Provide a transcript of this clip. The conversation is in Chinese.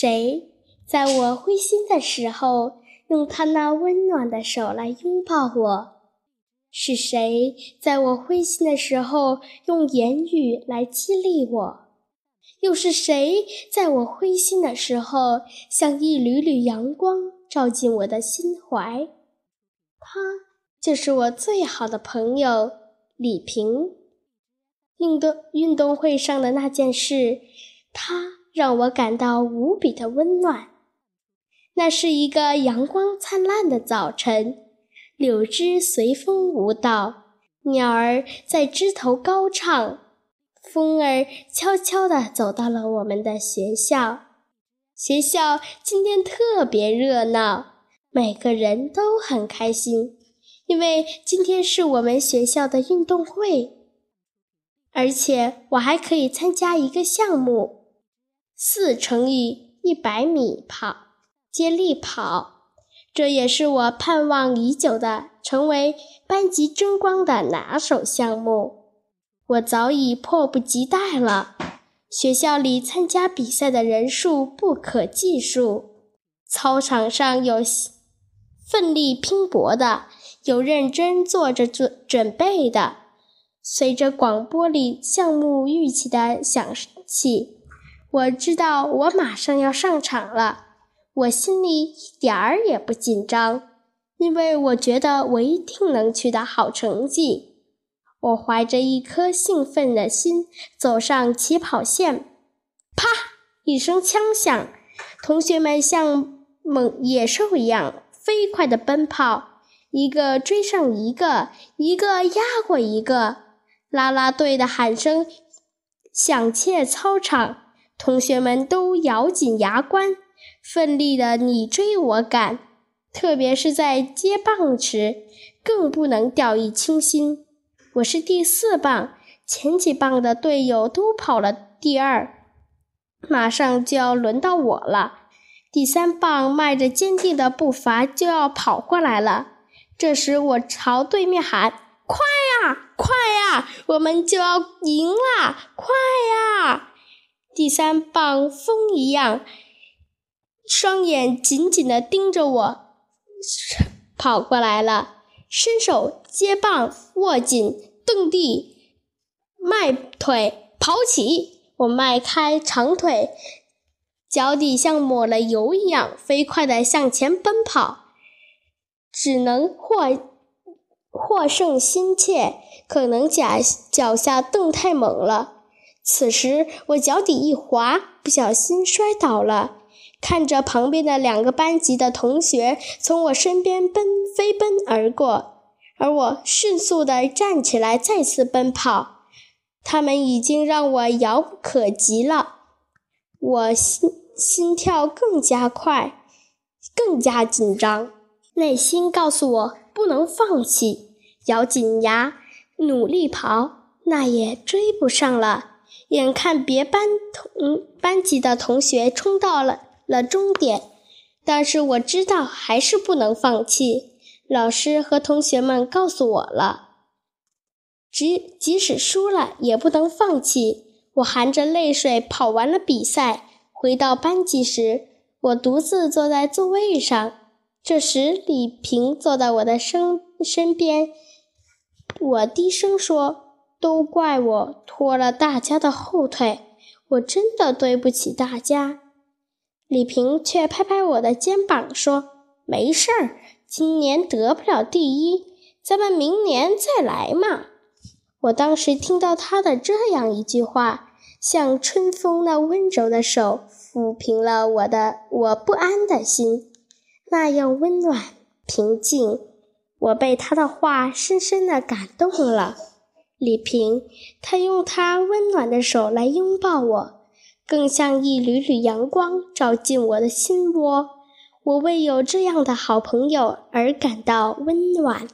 谁在我灰心的时候用他那温暖的手来拥抱我？是谁在我灰心的时候用言语来激励我？又是谁在我灰心的时候像一缕缕阳光照进我的心怀？他就是我最好的朋友李平。运动运动会上的那件事，他让我感到无比的温暖。那是一个阳光灿烂的早晨。柳枝随风舞蹈，鸟儿在枝头高唱，风儿悄悄地走到了我们的学校。学校今天特别热闹，每个人都很开心，因为今天是我们学校的运动会，而且我还可以参加一个项目——四乘以一百米跑接力跑。这也是我盼望已久的成为班级争光的拿手项目，我早已迫不及待了。学校里参加比赛的人数不可计数，操场上有奋力拼搏的，有认真做着准准备的。随着广播里项目预期的响起，我知道我马上要上场了。我心里一点儿也不紧张，因为我觉得我一定能取得好成绩。我怀着一颗兴奋的心走上起跑线，啪！一声枪响，同学们像猛野兽一样飞快地奔跑，一个追上一个，一个压过一个。啦啦队的喊声响彻操场，同学们都咬紧牙关。奋力的你追我赶，特别是在接棒时，更不能掉以轻心。我是第四棒，前几棒的队友都跑了第二，马上就要轮到我了。第三棒迈着坚定的步伐就要跑过来了。这时，我朝对面喊：“快呀，快呀，我们就要赢啦！快呀！”第三棒风一样。双眼紧紧地盯着我，跑过来了，伸手接棒，握紧，蹬地，迈腿，跑起！我迈开长腿，脚底像抹了油一样，飞快地向前奔跑，只能获获胜心切，可能脚脚下蹬太猛了。此时我脚底一滑，不小心摔倒了。看着旁边的两个班级的同学从我身边奔飞奔而过，而我迅速地站起来再次奔跑，他们已经让我遥不可及了。我心心跳更加快，更加紧张，内心告诉我不能放弃，咬紧牙努力跑。那也追不上了，眼看别班同班级的同学冲到了。了终点，但是我知道还是不能放弃。老师和同学们告诉我了，即即使输了也不能放弃。我含着泪水跑完了比赛，回到班级时，我独自坐在座位上。这时，李平坐在我的身身边，我低声说：“都怪我拖了大家的后腿，我真的对不起大家。”李平却拍拍我的肩膀说：“没事儿，今年得不了第一，咱们明年再来嘛。”我当时听到他的这样一句话，像春风那温柔的手抚平了我的我不安的心，那样温暖平静。我被他的话深深的感动了。李平，他用他温暖的手来拥抱我。更像一缕缕阳光照进我的心窝，我为有这样的好朋友而感到温暖。